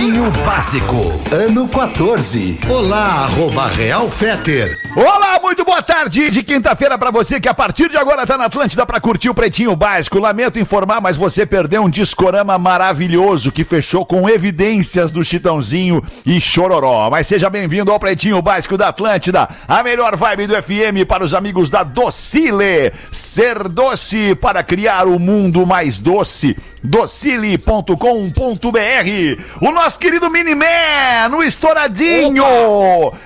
Pretinho Básico, ano 14. Olá, arroba Real Feter. Olá, muito boa tarde de quinta-feira pra você que a partir de agora tá na Atlântida pra curtir o Pretinho Básico. Lamento informar, mas você perdeu um discorama maravilhoso que fechou com evidências do Chitãozinho e Chororó. Mas seja bem-vindo ao Pretinho Básico da Atlântida, a melhor vibe do FM para os amigos da Docile. Ser doce para criar o mundo mais doce. docile.com.br. O nosso querido Miniman, no Estouradinho,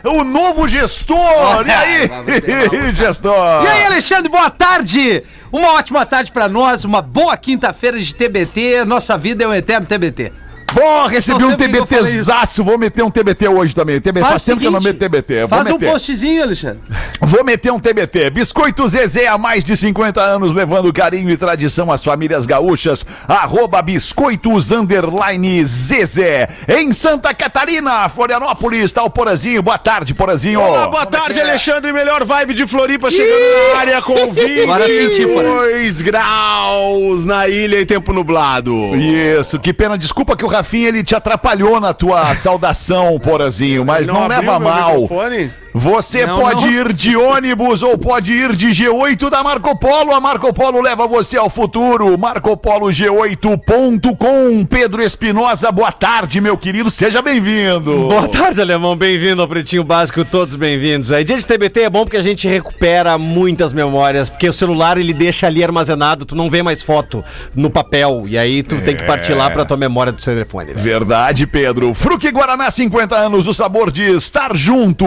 o novo gestor. E aí, gestor? E aí, Alexandre, boa tarde! Uma ótima tarde pra nós, uma boa quinta-feira de TBT. Nossa vida é um eterno TBT. Bom, recebi Não um TBTzaço. Vou meter um TBT hoje também. TBT, faz, o tempo que eu não seguinte, meto TBT. Vou Faz um meter. postzinho, Alexandre. Vou meter um TBT. Biscoito Zezé há mais de 50 anos, levando carinho e tradição às famílias gaúchas. Arroba Biscoitos Underline Zezé. Em Santa Catarina, Florianópolis, tá o Porazinho. Boa tarde, Porazinho. Olá, boa tarde, Alexandre. Melhor vibe de Floripa chegando na área com 22 Agora senti, porra. graus na ilha e tempo nublado. Isso, que pena. Desculpa que o Rafinha ele te atrapalhou na tua saudação, Porazinho, mas não, abriu leva mal. Você Não, pode não. ir de ônibus ou pode ir de G8 da Marco Polo. A Marco Polo leva você ao futuro. MarcoPoloG8.com. Pedro Espinosa, boa tarde, meu querido. Seja bem-vindo. Boa tarde, Alemão. Bem-vindo ao Pretinho Básico, todos bem-vindos. Aí, dia de TBT é bom porque a gente recupera muitas memórias, porque o celular ele deixa ali armazenado, tu não vê mais foto no papel, e aí tu tem que partir lá pra tua memória do telefone. né? Verdade, Pedro. Fruque Guaraná, 50 anos, o sabor de estar junto.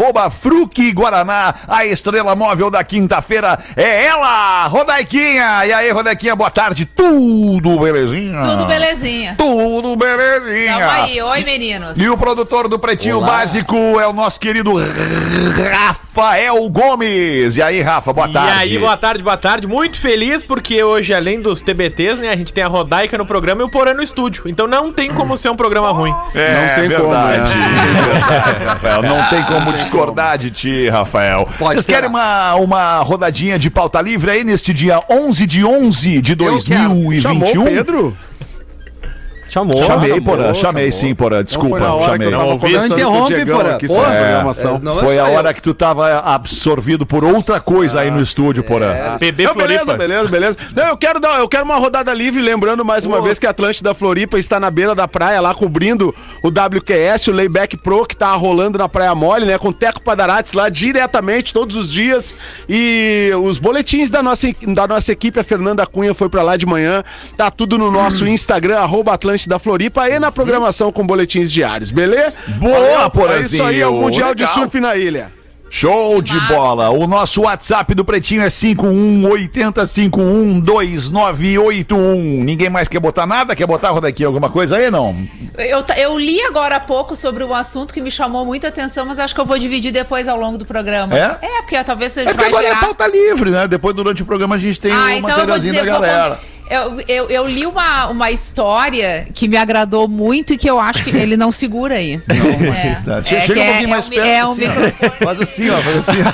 Arroba Fruque Guaraná, a estrela móvel da quinta-feira é ela, Rodaiquinha. E aí, Rodaiquinha, boa tarde. Tudo belezinha? Tudo belezinha. Tudo belezinha. Tamo aí. Oi, meninos. E o produtor do Pretinho Olá. Básico é o nosso querido Rafael Gomes. E aí, Rafa, boa E tarde. aí, boa tarde, boa tarde. Muito feliz porque hoje, além dos TBTs, né, a gente tem a Rodaica no programa e o Porã no estúdio. Então não tem como ser um programa ruim. É, Não tem como, verdade. né? Verdade, Rafael. Não tem como discordar de ti, Rafael. Pode Vocês ser. querem uma, uma rodadinha de pauta livre aí neste dia 11 de 11 de quero. 2021? Chamou o Pedro? Chamou. Chamei, Chamou, Porã, chamei chamou. sim, Porã. Desculpa, Não chamei. Não ouvi. Não interrompe, porra. aqui Porra. sobre a É. Não Foi a hora que tu tava absorvido por outra coisa aí no estúdio, Porã. PB Não, beleza, Floripa. beleza, beleza. Não, eu quero dar, eu quero uma rodada livre, lembrando mais uma vez que a Atlântida Floripa está na beira da praia, lá cobrindo o WQS, o Layback Pro, que tá rolando na Praia Mole, né? Com Teco Padarates lá diretamente, todos os dias. E os boletins da nossa, da nossa equipe, a Fernanda Cunha foi pra lá de manhã. Tá tudo no nosso Instagram, arroba Atlântida Floripa, e na programação com boletins diários, beleza? Boa, Porazinho. É isso aí, é o Mundial de Legal. Surf na ilha. Show de Massa. bola. O nosso WhatsApp do Pretinho é 5180512981. Ninguém mais quer botar nada? Quer botar, Rodaquinha, alguma coisa aí, não? Eu, eu li agora há pouco sobre um assunto que me chamou muita atenção, mas acho que eu vou dividir depois ao longo do programa. É? É, porque talvez seja É vai agora é gerar... pauta livre, né? Depois, durante o programa, a gente tem Ah, o então eu vou materialzinho dizer, da vou galera. con- eu, eu, eu li uma, uma história que me agradou muito e que eu acho que ele não segura aí. é, Tá, é Chega um é- pouquinho é mais um, perto. É um assim, ó. microfone Faz assim, ó. Faz assim.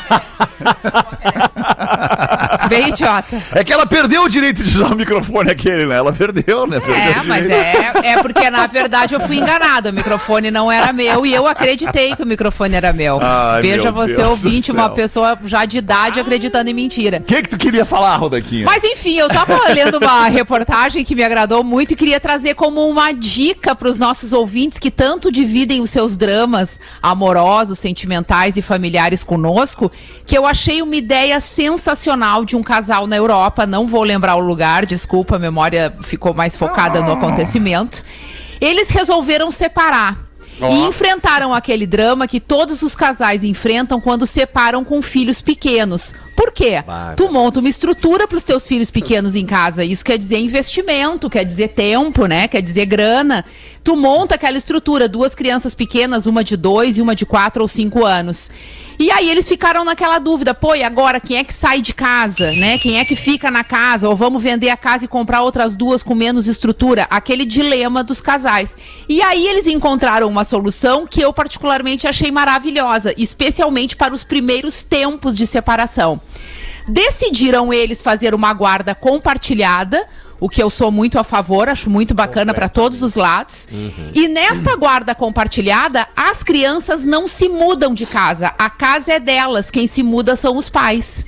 bem idiota. É que ela perdeu o direito de usar o microfone aquele, né? Ela perdeu, né? Perdeu É, mas é, é porque na verdade eu fui enganado. O microfone não era meu e eu acreditei que o microfone era meu. Ai, Veja meu você, Deus ouvinte, uma pessoa já de idade acreditando em mentira. O que, que tu queria falar, Rodaquinha? Mas enfim, eu tava lendo uma reportagem que me agradou muito e queria trazer como uma dica para os nossos ouvintes que tanto dividem os seus dramas amorosos, sentimentais e familiares conosco, que eu achei uma ideia sensacional de um casal na Europa, não vou lembrar o lugar, desculpa, a memória ficou mais focada no acontecimento. Eles resolveram separar. E enfrentaram aquele drama que todos os casais enfrentam quando separam com filhos pequenos. Por quê? Tu monta uma estrutura para os teus filhos pequenos em casa. Isso quer dizer investimento, quer dizer tempo, né? Quer dizer grana. Tu monta aquela estrutura, duas crianças pequenas, uma de dois e uma de quatro ou cinco anos. E aí eles ficaram naquela dúvida, pô, e agora quem é que sai de casa, né? Quem é que fica na casa? Ou vamos vender a casa e comprar outras duas com menos estrutura? Aquele dilema dos casais. E aí eles encontraram uma solução que eu particularmente achei maravilhosa, especialmente para os primeiros tempos de separação. Decidiram eles fazer uma guarda compartilhada, o que eu sou muito a favor, acho muito bacana para todos os lados. E nesta guarda compartilhada, as crianças não se mudam de casa. A casa é delas, quem se muda são os pais.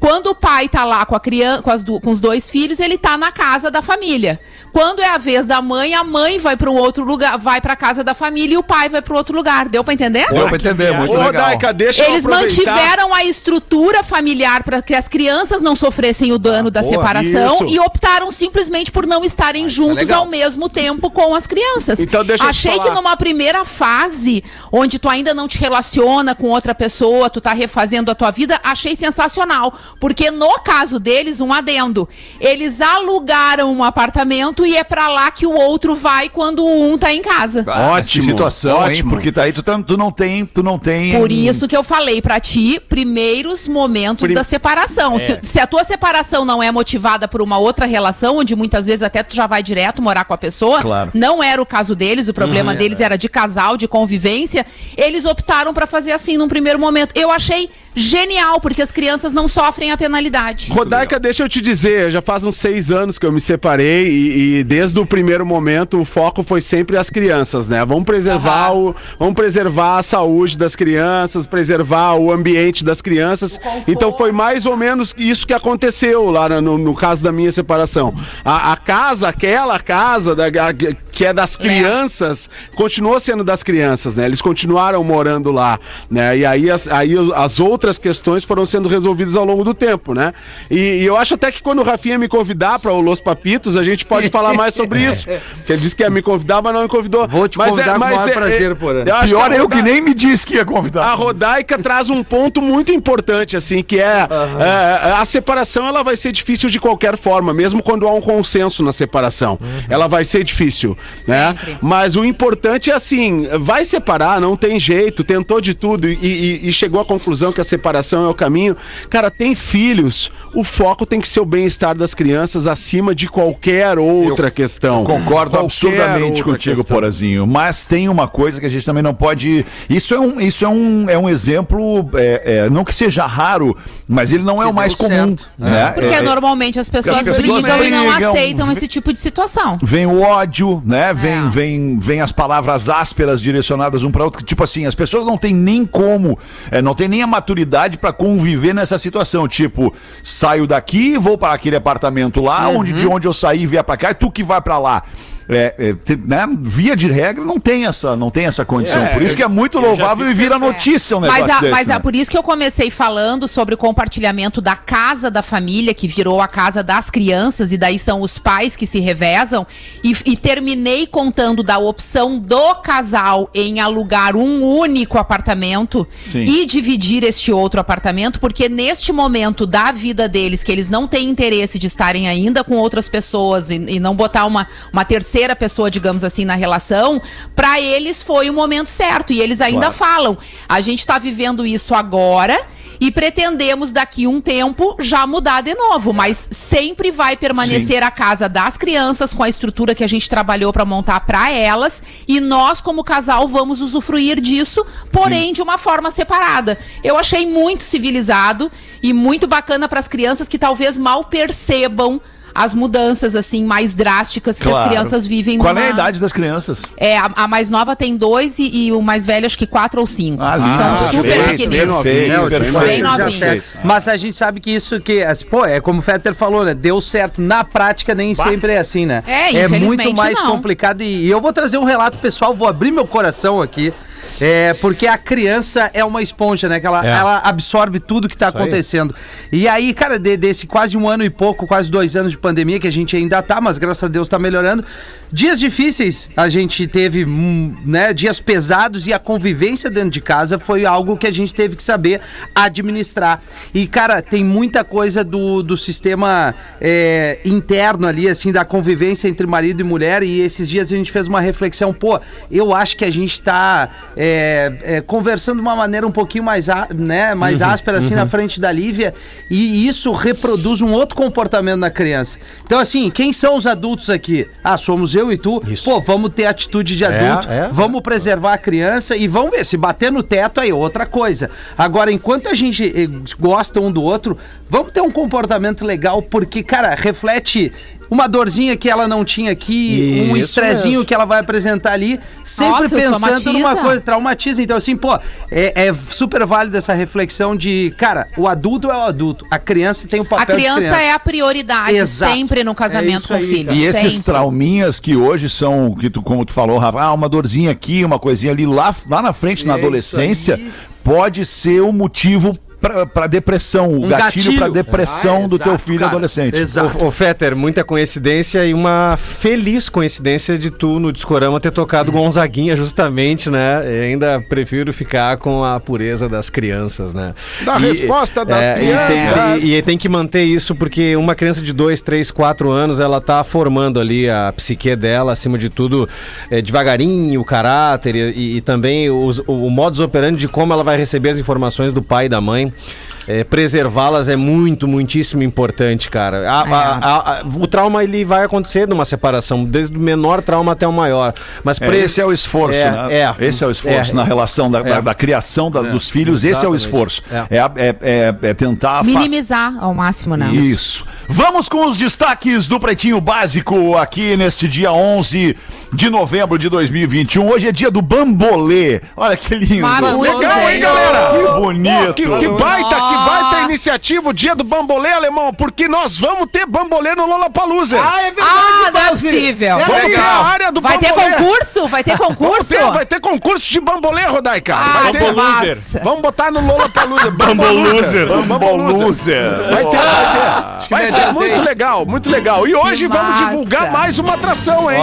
Quando o pai tá lá com, a criança, com, as du- com os dois filhos, ele tá na casa da família. Quando é a vez da mãe, a mãe vai para um outro lugar, vai para casa da família e o pai vai para outro lugar. Deu para entender? Deu pra entender, muito Ô, legal. Daica, deixa eu Eles mantiveram a estrutura familiar para que as crianças não sofressem o dano da boa, separação isso. e optaram simplesmente por não estarem juntos legal. ao mesmo tempo com as crianças. Então, deixa eu te Achei falar. que numa primeira fase, onde tu ainda não te relaciona com outra pessoa, tu tá refazendo a tua vida, achei sensacional. Porque no caso deles, um adendo, eles alugaram um apartamento e é pra lá que o outro vai quando um tá em casa. Ah, Ótimo, situação, hein? ótimo. Porque tá aí, tu, tá- tu não tem, tu não tem... Por isso que eu falei pra ti, primeiros momentos Prim- da separação. Se, se a tua separação não é motivada por uma outra relação, onde muitas vezes até tu já vai direto morar com a pessoa, Claro. não era o caso deles, o problema deles era de casal, de convivência, eles optaram pra fazer assim num primeiro momento. Eu achei genial, porque as crianças não sofrem a penalidade. Rodaica, deixa eu te dizer, já faz uns seis anos que eu me separei e, e desde o primeiro momento o foco foi sempre as crianças, né? Vamos preservar o, vamos preservar a saúde das crianças, preservar o ambiente das crianças. Então foi mais ou menos isso que aconteceu lá no, no caso da minha separação. A, a casa, aquela casa da, a- que é das crianças, continuou sendo das crianças, né? Eles continuaram morando lá, né? E aí as, aí as outras questões foram sendo resolvidas ao longo do tempo, né? E, e eu acho até que quando o Rafinha me convidar para o Los Papitos, a gente pode falar mais sobre isso. Porque ele disse que ia me convidar, mas não me convidou. Vou te Mas convidar com o maior prazer, Porã. eu acho Pior é eu que Roda- nem me disse que ia convidar. a Rodaica traz um ponto muito importante, assim, que é, é, a separação ela vai ser difícil de qualquer forma, mesmo quando há um consenso na separação. Ela vai ser difícil, né? Sempre. Mas o importante é assim, vai separar, não tem jeito, tentou de tudo e, e- e chegou à conclusão que a separação é o caminho. Cara, tem filhos, o foco tem que ser o bem-estar das crianças acima de qualquer outra questão. Concordo Qualquer absurdamente contigo, questão. Porazinho. Mas tem uma coisa que a gente também não pode. Isso é um, isso é um, é um exemplo, é, é, não que seja raro, mas ele não é o mais comum. Né? Porque É, normalmente as pessoas, pessoas brigam, e não brigam. aceitam esse tipo de situação. Vem o ódio, né? Vem, É. vem, vem as palavras ásperas direcionadas um para outro. que, Tipo assim, as pessoas não têm nem como, é, não tem nem a maturidade para conviver nessa situação. Tipo, saio daqui, vou para aquele apartamento lá, onde de onde eu saí vier para cá, e tu que vai para lá. É, é, né? Via de regra não tem essa, não tem essa condição. É, Por isso que é muito louvável e vira notícia um negócio Mas, a- desse, mas né? é por isso que eu comecei falando sobre o compartilhamento da casa da família, que virou a casa das crianças, e daí são os pais que se revezam. E, e terminei contando da opção do casal em alugar um único apartamento Sim. e dividir este outro apartamento, porque neste momento da vida deles, que eles não têm interesse de estarem ainda com outras pessoas e, e não botar uma, uma terceira pessoa, digamos assim, na relação, pra eles foi o momento certo. E eles ainda Claro. falam: a gente tá vivendo isso agora. E pretendemos daqui um tempo já mudar de novo, mas sempre vai permanecer a casa das crianças com a estrutura que a gente trabalhou pra montar pra elas e nós como casal vamos usufruir disso, porém de uma forma separada. Eu achei muito civilizado e muito bacana pras crianças que talvez mal percebam as mudanças assim mais drásticas que as Claro. crianças vivem Qual é a numa- idade das crianças? é, a, a mais nova tem dois e, e o mais velho acho que quatro ou cinco. Ah, São super perfeito, pequeninos. perfeito, Não, perfeito. bem já novinhos. Mas a gente sabe que isso que, as- pô, é como o Fetter falou, né? Deu certo. Na prática nem sempre é assim, né? É, muito infelizmente mais não. complicado. E, e eu vou trazer um relato pessoal, vou abrir meu coração aqui. É, porque a criança é uma esponja, né? Que ela, É. ela absorve tudo que tá aí. acontecendo. E aí, cara, de- desse quase um ano e pouco, quase dois anos de pandemia, que a gente ainda tá, mas graças a Deus tá melhorando. Dias difíceis a gente teve, hum, né? Dias pesados e a convivência dentro de casa foi algo que a gente teve que saber administrar. E, cara, tem muita coisa do, do sistema é, interno ali, assim, da convivência entre marido e mulher. E esses dias a gente fez uma reflexão, pô, eu acho que a gente tá é, é, conversando de uma maneira um pouquinho mais, á- né, mais áspera, assim, na frente da Lívia. E isso reproduz um outro comportamento na criança. Então, assim, quem são os adultos aqui? Ah, somos eu e tu. Pô, vamos ter atitude de adulto, é. vamos preservar a criança e vamos ver, se bater no teto aí é outra coisa. Agora, enquanto a gente eh, gosta um do outro, vamos ter um comportamento legal, porque, cara, reflete uma dorzinha que ela não tinha aqui, um Isso estrezinho mesmo. que ela vai apresentar ali, sempre Óbvio, pensando numa coisa, traumatiza. Então, assim, pô, é, é super válido essa reflexão de, cara, o adulto é o adulto, a criança tem o A papel de criança criança. é a prioridade Exato. sempre no É casamento isso com o aí, filho. cara. E esses sempre. trauminhas que hoje são, que tu, como tu falou, Rafa, ah, uma dorzinha aqui, uma coisinha ali, lá, lá na frente, na É adolescência, isso aí. pode ser o motivo pra, pra depressão, o Um gatilho, gatilho. pra depressão Ah, do teu exato, filho cara. adolescente. Exato. Ô, ô Fetter, muita coincidência e uma feliz coincidência de tu no Discorama ter tocado Gonzaguinha justamente, né? E ainda prefiro ficar com a pureza das crianças, né? Da resposta das e crianças. tem- E, e tem que manter isso porque uma criança de 2, 3, 4 anos, ela tá formando ali a psique dela, acima de tudo, é, devagarinho, o caráter e, e também os- o, o modus operandi de como ela vai receber as informações do pai e da mãe ontem. É, preservá-las é muito, muitíssimo importante, cara. A- a- a- a- o trauma ele vai acontecer numa separação, desde o menor trauma até o maior. Mas É, pra esse é o esforço, É, né? é. esse é o esforço É. na relação da, da- É. da criação das- dos filhos, esse é o exatamente. esforço. É. É, é- é- é tentar Minimizar ao máximo, né? Isso. Vamos com os destaques do Pretinho Básico aqui neste dia 11 de novembro de 2021. Hoje é dia do bambolê. Olha que lindo. Marmute, Legal, hein, galera? Que bonito. Pô, que, que baita, que Nossa. Iniciativa, o dia do bambolê, alemão, porque nós vamos ter bambolê no Lollapalooza. é verdade, Ah, não é Pause. possível. Vamos ter a área do Vai ter bambolê. concurso? Vai ter concurso? ter, vai ter concurso de bambolê, Rodaica. Ah, vai ter. Vamos botar no Lollapalooza. Bamboluzer. Bamboluzer. Vai ter, vai ter. Vai ser muito legal, muito legal. E hoje Que vamos massa. divulgar mais uma atração, hein?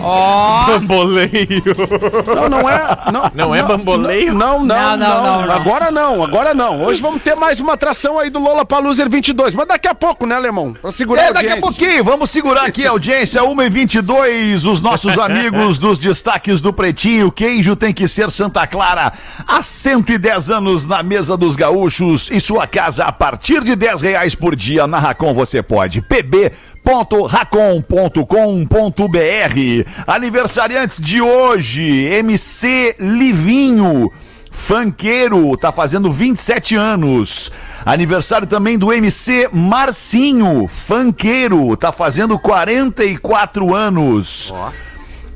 Ó, Bamboleio. Não, não é. Não, Não é bamboleio? Não, não, Não, não, não, não, não. Agora não, agora não. Hoje vamos ter mais uma atração aí do Lola Paluser 22. Mas daqui a pouco, né, Alemão? Pra segurar É, daqui a audiência. pouquinho, vamos segurar aqui a audiência, 1h22, os nossos amigos dos destaques do Pretinho, queijo tem que ser Santa Clara, há 110 anos na mesa dos gaúchos e sua casa a partir de 10 reais por dia, na Racon você pode, pb.racon.com.br Aniversariantes de hoje, MC Livinho, Fanqueiro, tá fazendo 27 anos. Aniversário também do MC Marcinho, Fanqueiro, tá fazendo 44 anos.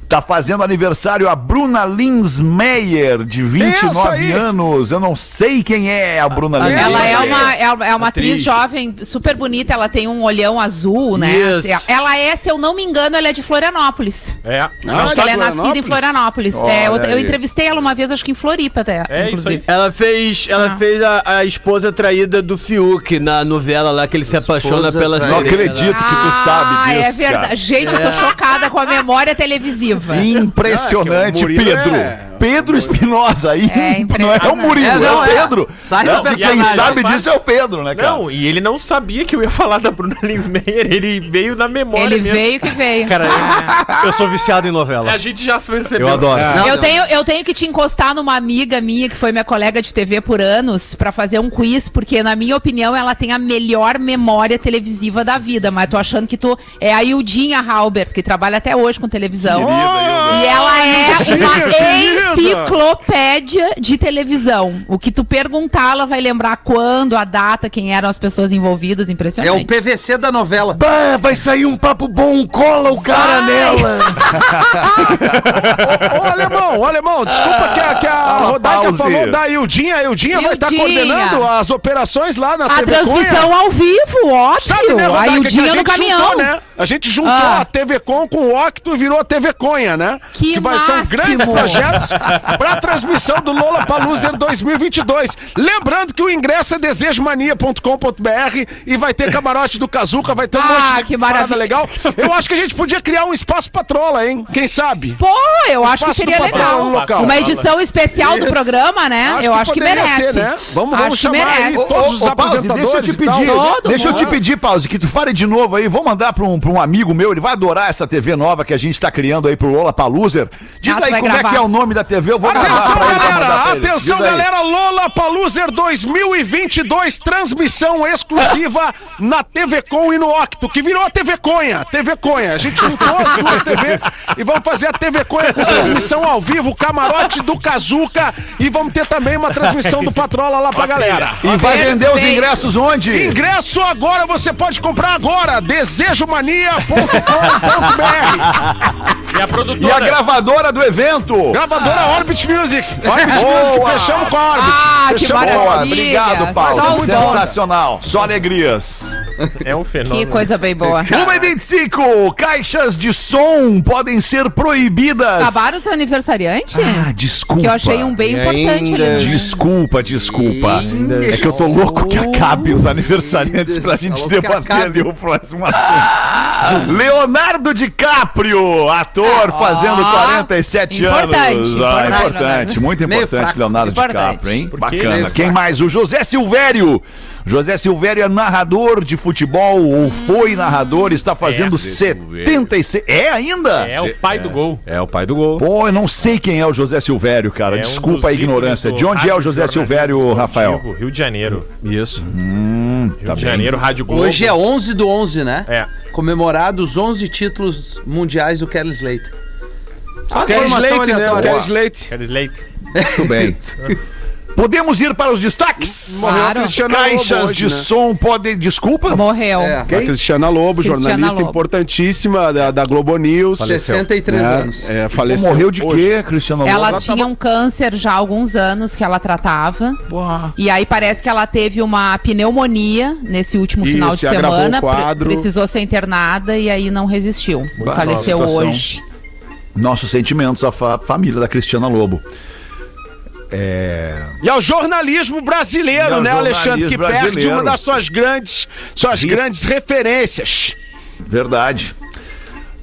Tá fazendo aniversário a Bruna Linsmeyer, de 29 essa aí? anos. Eu não sei quem é a Bruna ela Linsmeyer. é uma, é uma- é uma atriz jovem, super bonita. Ela tem um olhão azul, né? Isso. Ela é, se eu não me engano, ela é de Florianópolis. É. Ah, acho que ela é de nascida em Florianópolis. É, eu, eu entrevistei ela uma vez, acho que em Floripa até, É isso inclusive. Ela fez, ela Ah. fez a, a esposa traída do Fiuk na novela lá que ele se apaixona pela Não acredito que tu sabe Ah, disso. é verdade. cara. Gente, eu tô chocada com a memória televisiva. Impressionante, Ah, Murilo Pedro. é- Pedro Espinosa aí. É não é o. Murilo, É, é, não, o é. Pedro. Sai do Não, quem personagem. sabe disso é o Pedro, né, cara? Não, e ele não sabia que eu ia falar da Bruna Linsmeyer, ele veio na memória Ele mesmo. veio que veio. Cara, eu, eu sou viciado em novela. A gente já percebeu. Eu adoro. eu, tenho, eu tenho que te encostar numa amiga minha, que foi minha colega de TV por anos, pra fazer um quiz, porque, na minha opinião, ela tem a melhor memória televisiva da vida. Mas tô achando que tu é a Ildinha Halbert, que trabalha até hoje com televisão. E ela é uma enciclopédia de televisão. O que tu perguntar, ela vai lembrar quando, a data, quem eram as pessoas envolvidas. É Impressionante. o PVC da novela. Bah, vai sair um papo bom, cola o cara Vai. nela. Ô, ô, Alemão, alemão, desculpa que a, que a Rodaica pause. falou da Ildinha. A Ildinha vai estar Ildinha. coordenando as operações lá na A TV transmissão Cunha. ao vivo, óbvio. Sabe, né, Rodaica, o que a dia no gente caminhão. juntou, né? A gente juntou Ah. a TV Com com o Octo e virou a TV Conha, né? Que vai ser um máximo. para transmissão do Lola Paluser 2022. Lembrando que o ingresso é desejomania.com.br e vai ter camarote do Kazuca, vai ter um Ah, monte de que maravilha. legal. Eu acho que a gente podia criar um espaço patrola, hein? Quem sabe? Pô, eu acho que Espaço seria do legal. no local. Uma edição especial do Isso. programa, né? eu acho que merece. ser, né? Vamos, vamos acho que chamar aí merece. todos os Ô, ô, Pause, apresentadores deixa eu te pedir, deixa eu te pedir, Pause, que tu fale de novo aí. Vou mandar pra um, pra um amigo meu, ele vai adorar essa TV nova que a gente tá criando aí pro Lola Paluser. Diz Ah, aí como é gravar. que é o nome da TV, eu vou Atenção, galera! Atenção, galera! Lola Paluser 2022, transmissão exclusiva na TV Com e no Octo, que virou a TV Conha. TV Conha. A gente juntou as duas TV e vamos fazer a TV Conha com transmissão ao vivo, camarote do Kazuca e vamos ter também uma transmissão do Patrola lá pra galera. E vai vender os ingressos onde? Ingresso agora, você pode comprar agora, desejomania.com.br. E a E produtora. a gravadora do evento? Gravadora Orbit Music. Orbit. Music, fechamos com a Orbit. Ah, que Fechamos maravilha. Boa, obrigado, Só Paulo. os Sensacional. Só alegrias. É um fenômeno. Que coisa bem boa. 1 e 25 caixas de som podem ser proibidas. Acabaram os aniversariante? Ah, desculpa. que eu achei um bem E importante ainda- ali. né? Desculpa, desculpa. É que eu tô louco que acabe os aniversariantes pra gente que debater ali o próximo assunto. Leonardo DiCaprio, ator fazendo 47 importante, anos. Ah, importante, muito importante, fraco. Leonardo Importante. DiCaprio, hein? quê? Bacana. Quem mais? O José Silvério. José Silvério é narrador de futebol, ou foi narrador, está fazendo 76. É ainda? É o pai do gol. É o pai do gol. Pô, eu não sei quem é o José Silvério, cara. É um Desculpa dos a ignorância. De onde é o José Silvério, Rafael? Rio de Janeiro. Isso. Rio Tá de bem. Janeiro, Rádio Globo. Hoje é 11 do 11, né? É. Comemorados 11 títulos mundiais do Kelly Slater. Só Kelly informação Slate, né? Kelly Slate. Kelly Slate. Muito bem. Podemos ir para os destaques? Claro. Caixas Lobo hoje, de né? som podem. Desculpa? Morreu. É. A Cristiana Lobo, Cristiana jornalista Lobo. importantíssima da, da Globo News. 63 né? anos. É, faleceu. Morreu de hoje. quê, Cristiano Lobo? Ela Ela tinha tava- um câncer já há alguns anos que ela tratava. Uau. E aí parece que ela teve uma pneumonia nesse último Isso, final de e agravou semana. o quadro. pre- precisou ser internada e aí não resistiu. Faleceu nova situação. hoje. Nossos sentimentos à fa- família da Cristiana Lobo. É. E ao jornalismo brasileiro, ao né, Alexandre? jornalismo Que perde brasileiro. uma das suas grandes, suas grandes referências. Verdade.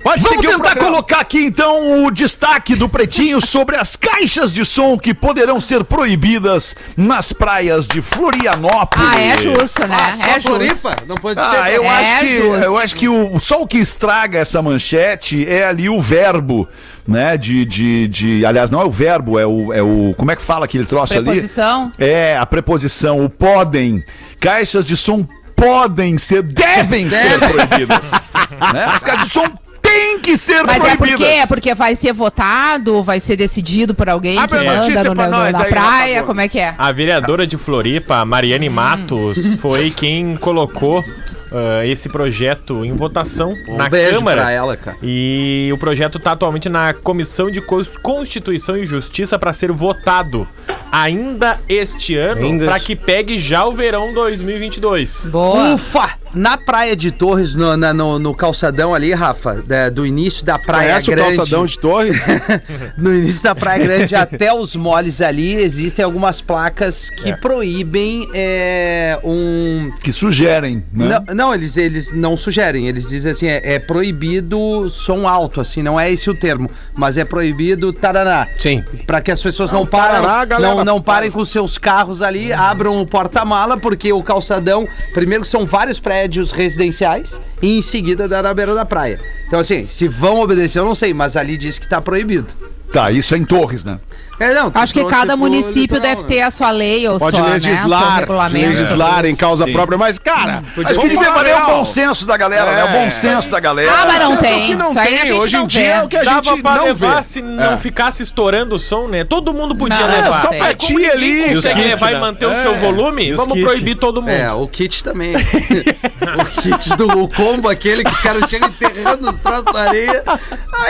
Pode Vamos tentar programa. colocar aqui então o destaque do Pretinho sobre as caixas de som que poderão ser proibidas nas praias de Florianópolis. Ah, é justo, né? Só é justo. Floripa? Não pode ser. Ah, eu É acho que justo. eu acho que o só o que estraga essa manchete é ali o verbo, né? De, de, de aliás não é o verbo, é o, é o como é que fala aquele troço Preposição. ali? É a preposição, o podem. Caixas de som podem ser, devem ser proibidas. né? As caixas de som têm que ser Mas é proibidas. porque, é porque vai ser votado, vai ser decidido por alguém Abre que a notícia manda no, pra no- nós na aí, praia, como é que é? A vereadora de Floripa, Mariane Matos, foi quem colocou ah, esse projeto em votação na Um beijo Câmara. pra ela, cara. E o projeto está atualmente na Comissão de Constituição e Justiça para ser votado ainda este ano, para que pegue já o verão 2022. Boa. Ufa! Na praia de Torres, no, na- no, no calçadão ali, Rafa, da- do início da Praia Conhece o Grande. calçadão de Torres? No início da Praia Grande até os moles ali, existem algumas placas que proíbem é, um. Que sugerem, né? Não, não, eles, eles não sugerem, eles dizem assim: é, é proibido som alto, assim, não é esse o termo, mas é proibido taraná. Sim. Pra que as pessoas não, parem, taraná, galera, não, não parem com seus carros ali, abram o porta-mala, porque o calçadão, primeiro que são vários prédios residenciais, e em seguida dá na beira da praia. Então, assim, se vão obedecer, eu não sei, mas ali diz que tá proibido. Tá, isso é em Torres, né? É, não, Acho que cada município deve né? ter a sua lei ou Pode sua, né, o legislar, seu regulamento. legislar em causa Sim. própria, mas, cara, Acho que devia valer o real. bom senso da galera, né? O bom senso da galera. Ah, mas não é o tem. que não Isso aí a tem. gente Hoje não em dia é o que a Dava gente pra não levar vê. se não ficasse estourando o som, né? Todo mundo podia Não, levar. é só pra ti ali. e né? manter o É. seu volume, os vamos proibir todo mundo. É, o kit também. o kit do o combo, aquele que os caras chegam enterrando os troços na areia.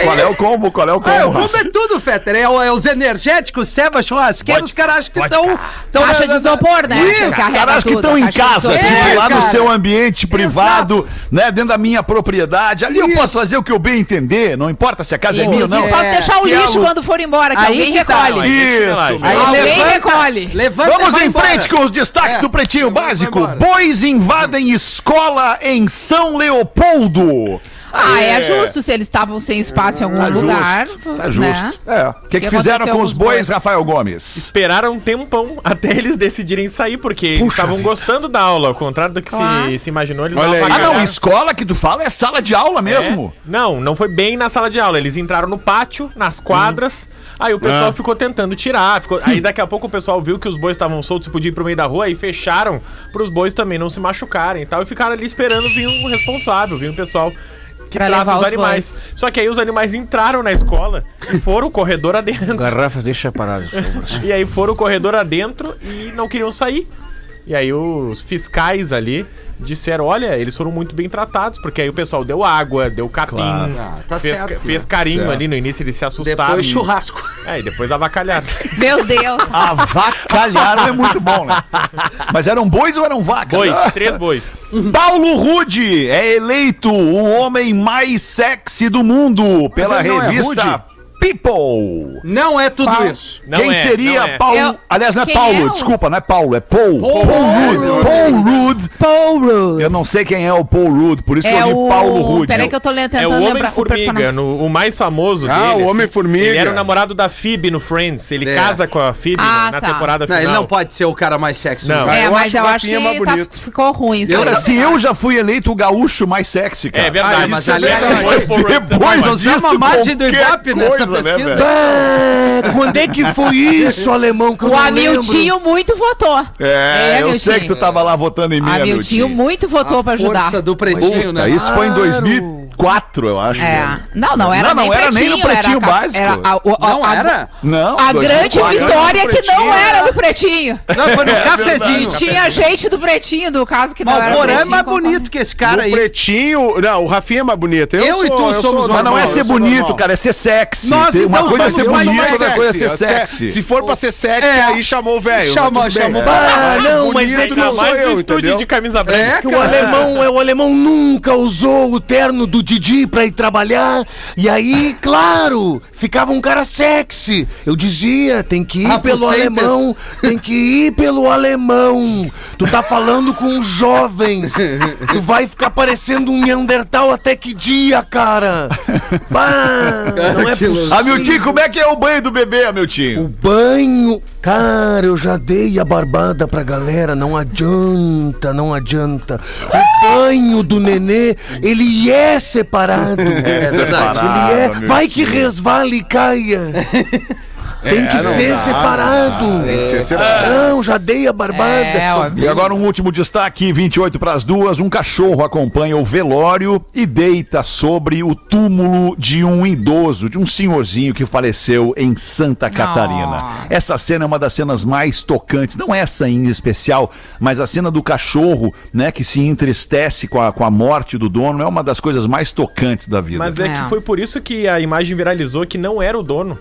Qual é o combo? Qual é o combo? É, o combo é tudo Fetter. É, o- é os energéticos, ceva, churrasqueiro, os caras acham que estão. Caixa de isopor, né? Isso, Que carrega caras que estão em casa, tipo, É, lá no seu ambiente privado, né, dentro da minha propriedade. Ali eu posso fazer o que eu bem entender, não importa se a casa é minha ou não. posso deixar o lixo é o- quando for embora, que Aí alguém tá, recolhe. Isso. Alguém recolhe. Vamos em frente com os destaques É. do Pretinho Básico. Bois invadem escola em São Leopoldo. Ah, é justo se eles estavam sem espaço em algum Tá lugar. justo, tá né? justo. É. O que, que que fizeram com os os bois, bois? Rafael Gomes? Esperaram um tempão até eles decidirem sair, porque eles estavam gostando da aula, ao contrário do que Claro. se, se imaginou, eles Olha. Ah, não, escola que tu fala é sala de aula mesmo. É. Não, não foi bem na sala de aula. Eles entraram no pátio, nas quadras. Aí o pessoal Ah. ficou tentando tirar. ficou- Aí daqui a pouco o pessoal viu que os bois estavam soltos e podia ir pro meio da rua. Aí fecharam pros bois também não se machucarem e tal. E ficaram ali esperando vir um responsável, vir um pessoal que Pra trata os os animais. Só que aí os animais entraram na escola e foram o corredor adentro. Garrafa, deixa parar. E aí foram o corredor adentro e não queriam sair. E aí os fiscais ali disseram, olha, eles foram muito bem tratados, porque aí o pessoal deu água, deu capim, Ah, tá fez, certo, fez né? carinho Certo. ali no início, eles se assustaram. Depois churrasco. É, e depois avacalharam. Meu Deus. Avacalharam é muito bom, né? Mas eram bois ou eram vacas? Bois, três bois. Paulo Rude é eleito o homem mais sexy do mundo pela é revista People. Não é tudo Qual? isso. Não Quem é, seria não é. Paulo? Eu- Aliás, não é quem Paulo, é o- desculpa, não é Paulo, é Paul. Paul, Rude. Paul Rude. Paul Rudd. Eu não sei quem é o Paul Rude, por isso que É eu li o... Paulo Rude. Peraí que eu tô le- É tentando o lembrar o Homem-Formiga, personagem. no- o mais famoso Ah, dele. o assim. Homem-Formiga. Ele era o namorado da Phoebe no Friends. Ele É. casa com a Phoebe Ah, na tá. temporada Não, final. ele não pode ser o cara mais sexy. Não. Ah, É, eu mas acho eu o acho mais que tá- bonito. ficou ruim aí. se eu já fui eleito o gaúcho mais sexy, cara. É verdade. Ah, mas ali- é o Rudd. Depois disso, a margem do Ibope nessa coisa, né, pesquisa. velho? Quando é que foi isso, alemão? Que eu O não Hamiltinho muito votou. É, eu Hamiltinho. sei que tu tava lá votando em mim, Hamiltinho muito votou pra ajudar. Força do pretinho, Puta, né? isso foi em Claro. 2004, eu acho. É. Não, não era Não, não nem era nem no pretinho, Pretinho era Básico. Era a, o- a- Não a- era? Não, A grande 2004. vitória que não era do pretinho. Não, foi no E cafezinho. tinha gente do pretinho, do caso que não Mas era o Porã é pretinho, mais bonito que esse cara o aí. pretinho. Não, o Rafinha é mais bonito. Eu e tu somos sou Mas não é ser eu sou bonito, normal. cara, é ser sexy. Nós, Tem uma então, coisa é somos ser mais bonito, outra coisa é ser Se- sexy. Se for pra ser sexy, É. aí chamou o velho. Chamou, chamou. Ah, não, mas é não mais sou no eu, estúdio de camisa branca. É, que o alemão, é, o alemão nunca usou o terno do Didi pra ir trabalhar. E aí, claro, ficava um cara sexy. Eu dizia, tem que ir Ah, pelo alemão, tem que ir pelo alemão. Tu tá falando com os jovens. Tu vai ficar parecendo um Neandertal até que dia, cara? Bah, não é possível. Amiltinho, como é que é o banho do bebê, O Amiltinho? banho, cara, eu já dei a barbada pra galera, não adianta, não adianta. O banho do nenê, ele é separado. É verdade. Ele é, vai que resvale e caia. Tem que não ser dá, separado. Tem que ser separado. Não, já dei a barbada. É, ó, E agora um último destaque, 28 para as duas. Um cachorro acompanha o velório e deita sobre o túmulo de um idoso, de um senhorzinho que faleceu em Santa Catarina. Essa cena é uma das cenas mais tocantes, não essa em especial, mas a cena do cachorro, né, que se entristece com a, com a morte do dono, é uma das coisas mais tocantes da vida. Mas é, É. que foi por isso que a imagem viralizou que não era o dono.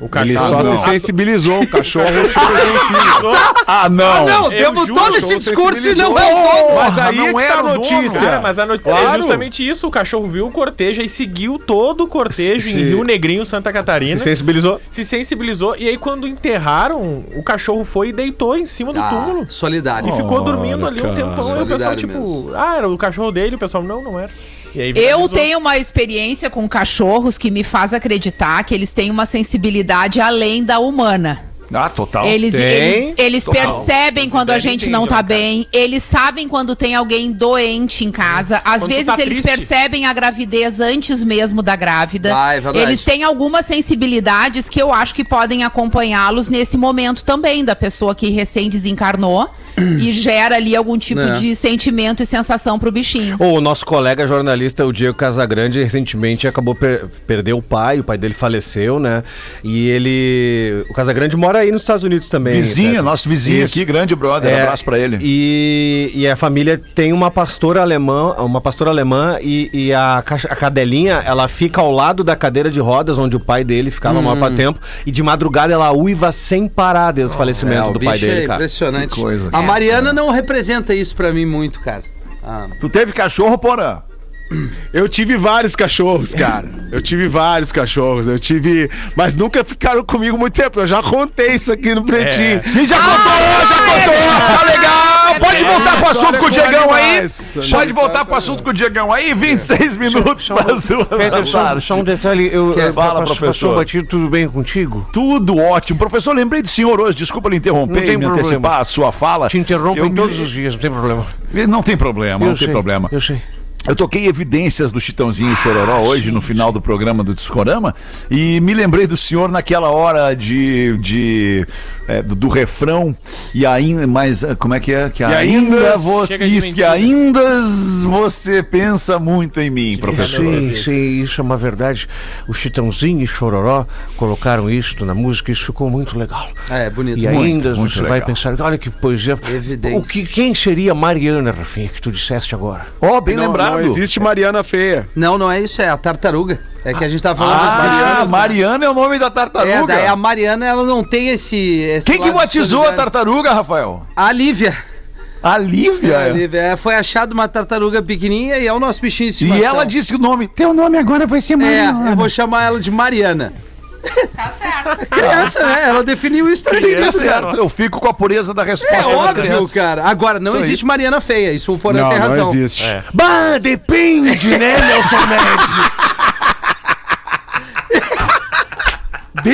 O Ele cachorro. só não. se sensibilizou, o cachorro. Ah, não! Não, Eu temos todo esse discurso e não é o dono. Mas aí não é tá a notícia. Cara, mas a notícia Claro. é justamente isso. O cachorro viu o cortejo e seguiu todo o cortejo Se- em Rio Negrinho, Santa Catarina. Se sensibilizou. se sensibilizou. E aí, quando enterraram, o cachorro foi e deitou em cima do Ah, túmulo. solidário. E ficou dormindo ali um cara. tempão. E o pessoal, tipo, mesmo. ah, era o cachorro dele. O pessoal, não, não era. Eu tenho uma experiência com cachorros que me faz acreditar que eles têm uma sensibilidade além da humana. Ah, total. Eles, Tem. eles, eles Total. percebem quando a gente não tá bem, eles sabem quando tem alguém doente em casa. Às Quando vezes tá eles triste. percebem a gravidez antes mesmo da grávida. Ah, é verdade. Eles têm algumas sensibilidades que eu acho que podem acompanhá-los nesse momento também, da pessoa que recém desencarnou. E gera ali algum tipo É. de sentimento e sensação pro bichinho. O nosso colega jornalista, o Diego Casagrande, recentemente acabou per perdeu o pai, o pai dele faleceu, né? E ele. O Casagrande mora aí nos Estados Unidos também. Vizinho, né? nosso vizinho Isso. aqui, grande brother. É, abraço pra ele. E, e a família tem uma pastora alemã, uma pastora alemã e, e a, a cadelinha, ela fica ao lado da cadeira de rodas onde o pai dele ficava o maior do tempo e de madrugada ela uiva sem parar desde o falecimento É, o do pai dele, é cara. impressionante. Que coisa, a Mariana não representa isso pra mim muito, cara. Ah, Tu teve cachorro, Porã? Eu tive vários cachorros, cara. Eu tive vários cachorros. Eu tive. Mas nunca ficaram comigo muito tempo. Eu já contei isso aqui no pretinho. Sim, já contou, já contou. Tá legal. Pode voltar pro assunto com o Diegão aí. Pode voltar pro assunto com o Diegão aí. 26 minutos para as duas da tarde. um detalhe, eu, Quer- Fala, professor. batido, tudo bem contigo? Tudo ótimo. Professor, lembrei do senhor hoje. Desculpa lhe interromper Não tem e me problema. antecipar a sua fala. Te me- todos os dias, não tem problema. Não tem problema, não tem problema. Eu sei. Eu toquei evidências do Chitãozinho e Chororó hoje no final do programa do Discorama e me lembrei do senhor naquela hora de, de é, do, do refrão e ainda mas ah, como é que é que ainda, ainda você isso, que ainda você pensa muito em mim, professor. Sim, sim, isso é uma verdade. O Chitãozinho e Chororó colocaram isso na música e isso ficou muito legal. é, bonito. E Muito, ainda muito você legal. vai pensar, olha que poesia. Evidência. O que, quem seria Mariana, Rafinha, que tu disseste agora? Ó, bem Não, não existe Mariana Feia. Não, não é isso, é a tartaruga. É que a gente tá falando das Ah, Marianas, né? Mariana é o nome da tartaruga. É, daí a Mariana, ela não tem esse. esse Quem que lado batizou a tartaruga, Rafael? A Lívia. A Lívia. A Lívia. É, Foi achado uma tartaruga pequenininha e é o nosso bichinho de estimação. E ela disse o nome. Teu nome agora vai ser É, Mariana. eu vou chamar ela de Mariana. Tá certo. Criança, né? Ela definiu isso também. Sim, tá certo. Eu fico com a pureza da resposta É das óbvio, crianças. cara. Agora, não Isso aí. existe Mariana feia. Isso o Porã Não, tem razão. não existe. Bah, depende, né, Nelson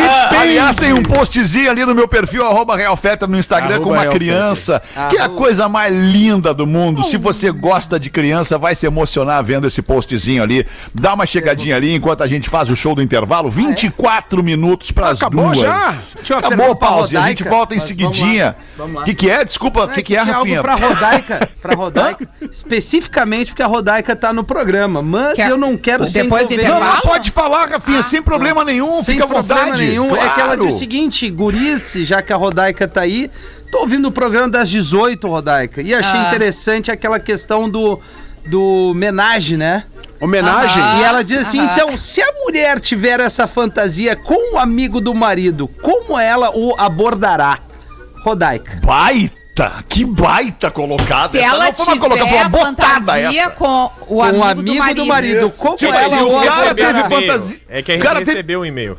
Ah, aliás, tem um postzinho ali no meu perfil, arroba Realfeta no Instagram, Arroba com uma criança, que é a coisa mais linda do mundo. Se você gosta de criança, vai se emocionar vendo esse postzinho ali. Dá uma chegadinha ali enquanto a gente faz o show do intervalo. 24 minutos para as Acabou duas. já? Acabou, pra pause. A gente volta em mas seguidinha. O que, que é? Desculpa, o que, que é, tinha Rafinha? pra Rodaica, pra Rodaica, especificamente porque a Rodaica tá no programa, mas Quer- eu não quero ser Depois inconveniente. Não, pode falar, Rafinha, sem problema nenhum. Sem Fica à problema vontade. Nenhum. É que ela Claro. diz o seguinte, gurice, já que a Rodaica tá aí, tô ouvindo o programa das 18, Rodaica, e achei Ah. interessante aquela questão do, do homenagem, né? Homenagem? Aham. E ela diz assim, Aham. então, se a mulher tiver essa fantasia com o amigo do marido, como ela o abordará? Rodaica. Baita, que baita colocada. Se Essa ela não foi uma tiver colocação, foi uma a botada fantasia essa. com o Com amigo, o amigo do marido. do marido, como Tipo ela assim, o o cara teve fantasia- É que a gente cara teve- recebeu o e-mail.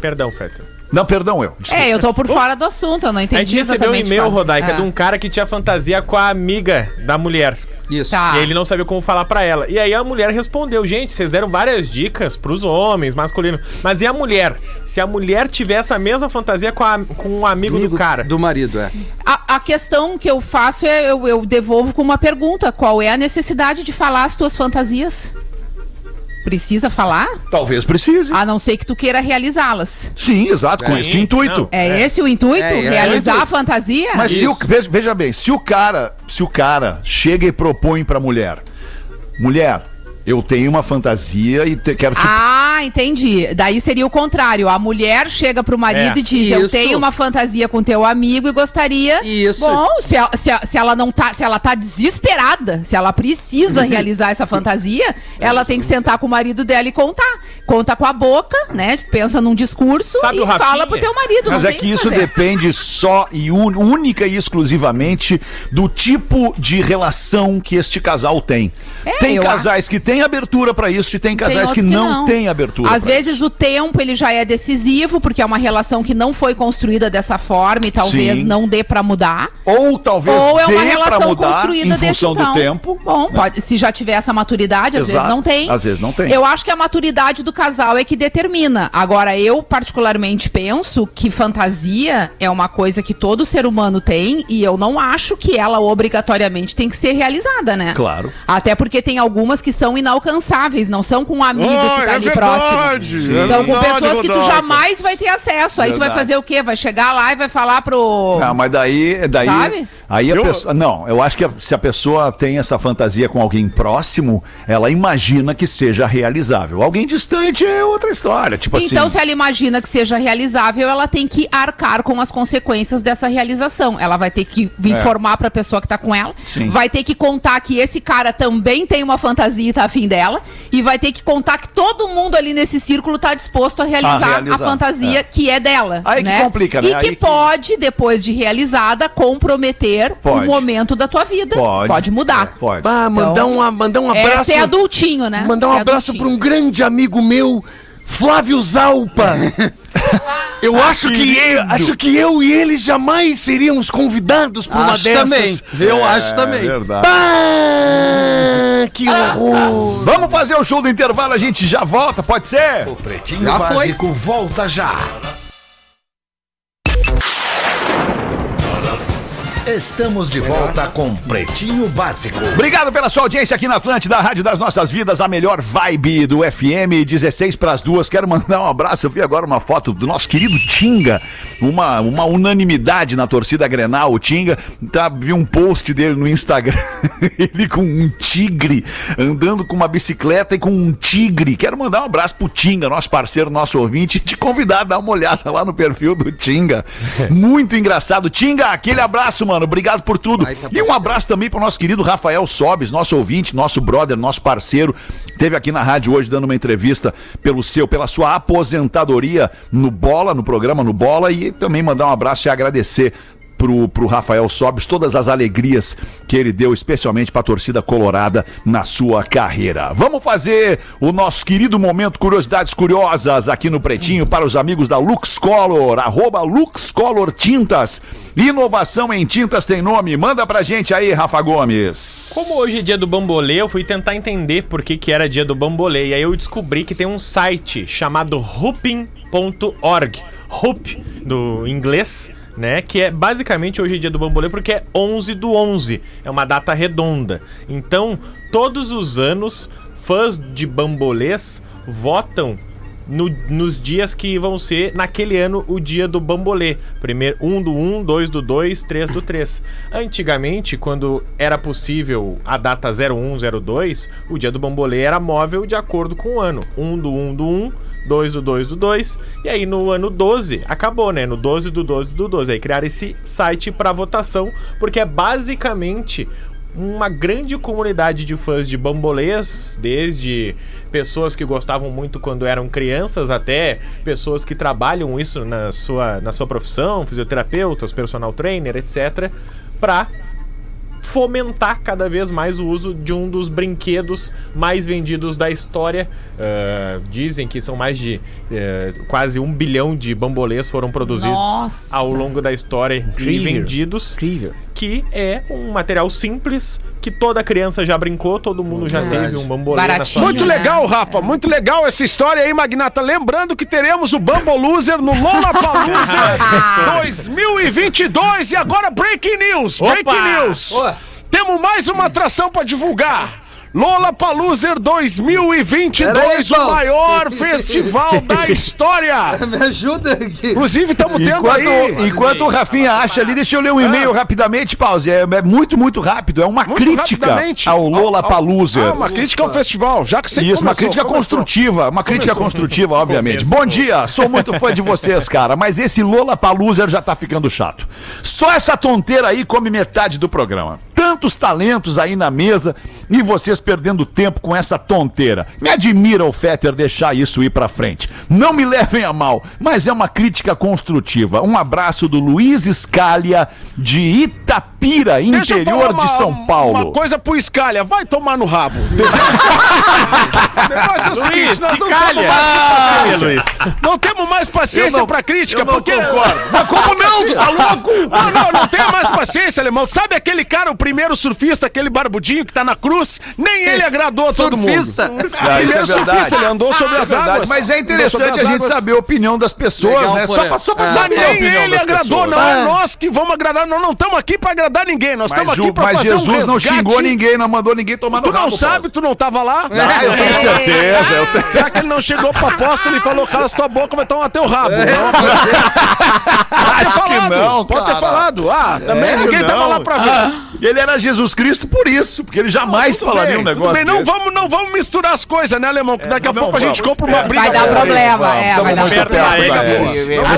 Perdão, Feta. Não, perdão, eu. Desculpa. É, eu tô por fora do assunto, eu não A gente entendi recebeu um e-mail, qual. Rodaica, Ah. de um cara que tinha fantasia com a amiga da mulher. Isso. Tá. E ele não sabia como falar pra ela. E aí a mulher respondeu: Gente, vocês deram várias dicas pros homens, masculino. Mas e a mulher? Se a mulher tiver essa mesma fantasia com, a- com um amigo, do cara. Do marido, é. A, a questão que eu faço é eu, eu devolvo com uma pergunta: qual é a necessidade de falar as tuas fantasias? Precisa falar? Talvez precise. A não ser que tu queira realizá-las. Sim, exato, com este intuito. não. É, esse o intuito? É, é o Realizar intuito. a fantasia? Mas se o, veja, veja bem, se o cara, se o cara chega e propõe pra mulher, mulher, eu tenho uma fantasia e te- quero te Ah, entendi. Daí seria o contrário. A mulher chega pro marido É. e diz: Eu Isso. tenho uma fantasia com teu amigo e gostaria. Isso. Bom, se, ela- se, a- se ela não tá, se ela tá desesperada, se ela precisa realizar essa fantasia, ela tem que sentar com o marido dela e contar. Conta com a boca, né? Pensa num discurso Sabe e fala pro teu marido. Mas não é que isso fazer. depende só e un- única e exclusivamente do tipo de relação que este casal tem. É, tem eu casais que têm abertura pra isso e tem casais outros que, não, têm abertura. Às vezes isso. o tempo ele já é decisivo, porque é uma relação que não foi construída dessa forma e talvez Sim. não dê pra mudar. ou talvez Ou é uma relação construída em função desse do tempo. Bom, pode, se já tiver essa maturidade, às Exato. vezes não tem. Às vezes não tem. Eu acho que a maturidade do casal é que determina. Agora, eu particularmente penso que fantasia é uma coisa que todo ser humano tem e eu não acho que ela obrigatoriamente tem que ser realizada, né? Claro. Até porque tem algumas que são inalcançáveis, não são com um amigo Oh, que tá é ali verdade. verdade, São com verdade, pessoas que tu jamais vai ter acesso. Aí tu vai fazer o quê? Vai chegar lá e vai falar pro. Não, mas daí, daí, Sabe? aí a Eu- pessoa, não, eu acho que a- se a pessoa tem essa fantasia com alguém próximo, ela imagina que seja realizável. Alguém distante é outra história, tipo Então, assim. se ela imagina que seja realizável, ela tem que arcar com as consequências dessa realização. Ela vai ter que informar pra pessoa que tá com ela, Sim. vai ter que contar que esse cara também tem uma fantasia e tá afim dela, e vai ter que contar que todo mundo ali nesse círculo tá disposto a realizar a, realizar, fantasia é. que é dela. Aí que né? complica, né? E que Aí que- pode, depois de realizada, comprometer Pode. o momento da tua vida. Pode. mudar. Pode. Ah, mandar, um, mandar um abraço. É adultinho, né? Mandar um Essa é abraço para um grande amigo meu, Flávio Zalpa. Eu acho que, eu, acho que eu e ele jamais seríamos convidados para uma Acho dessas. também. Eu acho também. verdade. Ah, que horror. Vamos fazer o show do intervalo, a gente já volta, pode ser? O Pretinho Já foi. Básico volta já. Estamos de volta com Pretinho Básico. Obrigado pela sua audiência aqui na Atlântida, a Rádio das Nossas Vidas, a melhor vibe do FM, 16 para as duas. Quero mandar um abraço. Eu vi agora uma foto do nosso querido Tinga, uma, uma unanimidade na torcida Grenal. O Tinga, tá, vi um post dele no Instagram, ele com um tigre, andando com uma bicicleta e com um tigre. Quero mandar um abraço pro Tinga, nosso parceiro, nosso ouvinte, e te convidar a dar uma olhada lá no perfil do Tinga. Muito engraçado. Tinga, aquele abraço, mano. Obrigado por tudo. E um abraço também pro nosso querido Rafael Sobes, nosso ouvinte, nosso brother, nosso parceiro. Teve aqui na rádio hoje dando uma entrevista pelo seu, pela sua aposentadoria no Bola, no programa no Bola, e também mandar um abraço e agradecer pro, pro Rafael Sobes todas as alegrias que ele deu, especialmente pra torcida colorada na sua carreira. Vamos fazer o nosso querido momento Curiosidades Curiosas aqui no Pretinho para os amigos da Lux Color, arroba Lux Color Tintas. Inovação em tintas tem nome. Manda pra gente aí, Rafa Gomes. Como hoje é dia do bambolê, eu fui tentar entender por que, que era dia do bambolê. E aí eu descobri que tem um site chamado hooping.org. Hoop, do inglês, né? Que é basicamente hoje é dia do bambolê porque é 11 do 11. É uma data redonda. Então, todos os anos, fãs de bambolês votam no- nos dias que vão ser, naquele ano, o dia do bambolê. Primeiro, 1 do 1, 2 do 2, 3 do 3. Antigamente, quando era possível a data 01, 02, o dia do bambolê era móvel de acordo com o ano. 1 do 1 do 1, 2 do 2 do 2. E aí no ano 12, acabou, né? No 12 do 12 do 12. Aí criaram esse site para votação, porque é basicamente uma grande comunidade de fãs de bambolês, desde pessoas que gostavam muito quando eram crianças até pessoas que trabalham isso na sua, na sua profissão, fisioterapeutas, personal trainer, etc, para fomentar cada vez mais o uso de um dos brinquedos mais vendidos da história. Ah, dizem que são mais de eh, quase um bilhão de bambolês foram produzidos Nossa. ao longo da história e Incrível. vendidos Incrível. Que é um material simples que toda criança já brincou, todo mundo já teve um bambolê na Baratinho. sua Muito né? legal, Rafa, muito legal essa história aí, Magnata. Lembrando que teremos o Bumble Loser no Lollapalooza 2022. E agora, breaking news, breaking news. Temos mais uma atração pra divulgar. Lollapalooza 2022, Pera aí, o maior festival da história. Me ajuda aqui. Inclusive, estamos tendo Enquanto, aí... enquanto o Rafinha acha ali, deixa eu ler um e-mail rapidamente, pause. É, é muito, muito rápido. É uma Muito crítica ao Lola Palusa. Ah, uma crítica ao festival, já que você Isso, uma começou, crítica começou. construtiva, uma crítica construtiva, obviamente. Começou. Bom dia, sou muito fã de vocês, cara, mas esse Lola Palusa já tá ficando chato. Só essa tonteira aí come metade do programa. Tantos talentos aí na mesa e vocês perdendo tempo com essa tonteira. Me admira o Fetter deixar isso ir pra frente. Não me levem a mal, mas é uma crítica construtiva. Um abraço do Luiz Escalha de Itapira, interior uma- de São Paulo. Uma coisa pro Escalha, vai tomar no rabo. o negócio é o Luiz, seguinte, nós se não calha. temos mais Ah, paciência. Luiz. Não temos mais paciência não- pra crítica, eu não porque... concordo. Mas como não? Tu tá louco? Não, não, não tenho mais paciência, alemão. Sabe aquele cara, o primeiro surfista, aquele barbudinho que tá na cruz? Nem ele agradou a todo mundo. Surfista. Ah, isso é Primeiro surfista, verdade. ele andou sobre Isso as é águas. Mas é interessante a gente saber a opinião das pessoas, Legal, né? Só pra, só pra Ah. saber a Nem opinião ele das agradou, pessoas. não é nós que vamos agradar. Nós não estamos aqui pra agradar agradar ninguém. Nós estamos aqui pra mas fazer Jesus um não xingou ninguém, não mandou ninguém tomar Tu no não rabo, sabe, Paulo. tu não tava lá? Ah, eu tenho certeza. Eu tenho... Será que ele não chegou pro apóstolo e falou, cala tua boca, vai tomar teu rabo? É. Não, pode ter falado, não, pode ter falado. Ah, também É, ninguém tava não. lá pra ver. Ah, Ele era Jesus Cristo por isso, porque ele jamais Tudo falaria bem, um negócio bem. Não vamos, não vamos misturar as coisas, né, Alemão? Que daqui a pouco a gente compra uma É. briga. Vai dar problema, é, vai dar problema.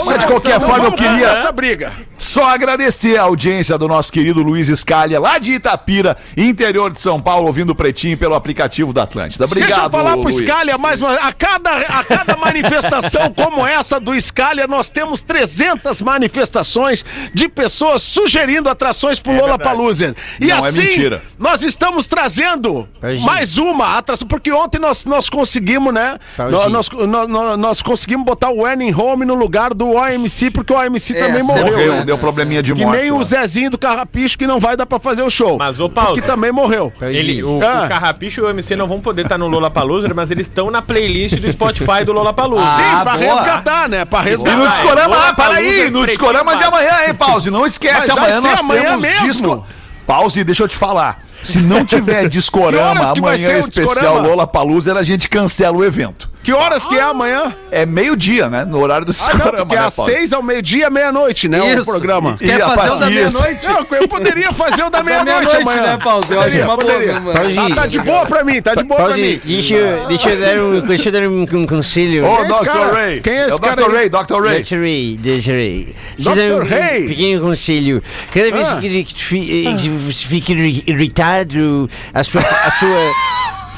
Mas de qualquer forma, eu queria essa briga. só agradecer a audiência do nosso querido Luiz Escalha, lá de Itapira, interior de São Paulo, ouvindo o Pretinho pelo aplicativo da Atlântida. Obrigado, Deixa eu falar pro Luiz. Scalha mais uma a cada, a cada manifestação como essa do Scalha, nós temos 300 manifestações de pessoas sugerindo atrações pro Lola Paluser. E Não, é assim, mentira. nós estamos trazendo Pauzinho. mais uma atração, porque ontem nós, nós conseguimos, né? Nós, nós, nós- nós conseguimos botar o Winning Home no lugar do OMC, porque o OMC É, também morreu. Morreu, né? deu probleminha de morte. nem lá. o Zezinho do Carrapicho, que não vai dar pra fazer o show. Mas, ô, Paulo, Que também morreu. Ele, o, Ah. o Carrapicho e o MC não vão poder estar no Lollapalooza, mas eles estão na playlist do Spotify do Lollapalooza. Sim, Ah, pra boa. resgatar, né? Pra E resgatar. no discorama, Lola ah, para aí, Palusa, no discorama de amanhã, hein, Pause? Não esquece, Mas amanhã nós amanhã temos mesmo. disco. Pause, deixa eu te falar. Se não tiver discorama amanhã o especial discorama? Lola Palusa, a gente cancela o evento. Que horas que é amanhã? É meio-dia, né? No horário do Ah, não, porque é né, às seis ao meio-dia, meia-noite, né? O programa. E Quer a fazer o da meia-noite? Não, eu poderia fazer o da meia-noite amanhã. né, Paulo? Eu acho Poderia, uma boa, poderia. mano. Tá, tá de boa pra mim, tá de boa pra mim. deixa, eu- deixa eu dar um, deixa eu dar um, um conselho. Ô, é esse Dr. Ray. Quem é esse o cara Dr. Ray, Dr. Ray. Dr. Ray, Dr. Ray. Deixa eu dar um, Dr. Ray. um pequeno conselho. Cada vez Ah. que, fi- eh, você fica irri- irritado, a sua. A sua.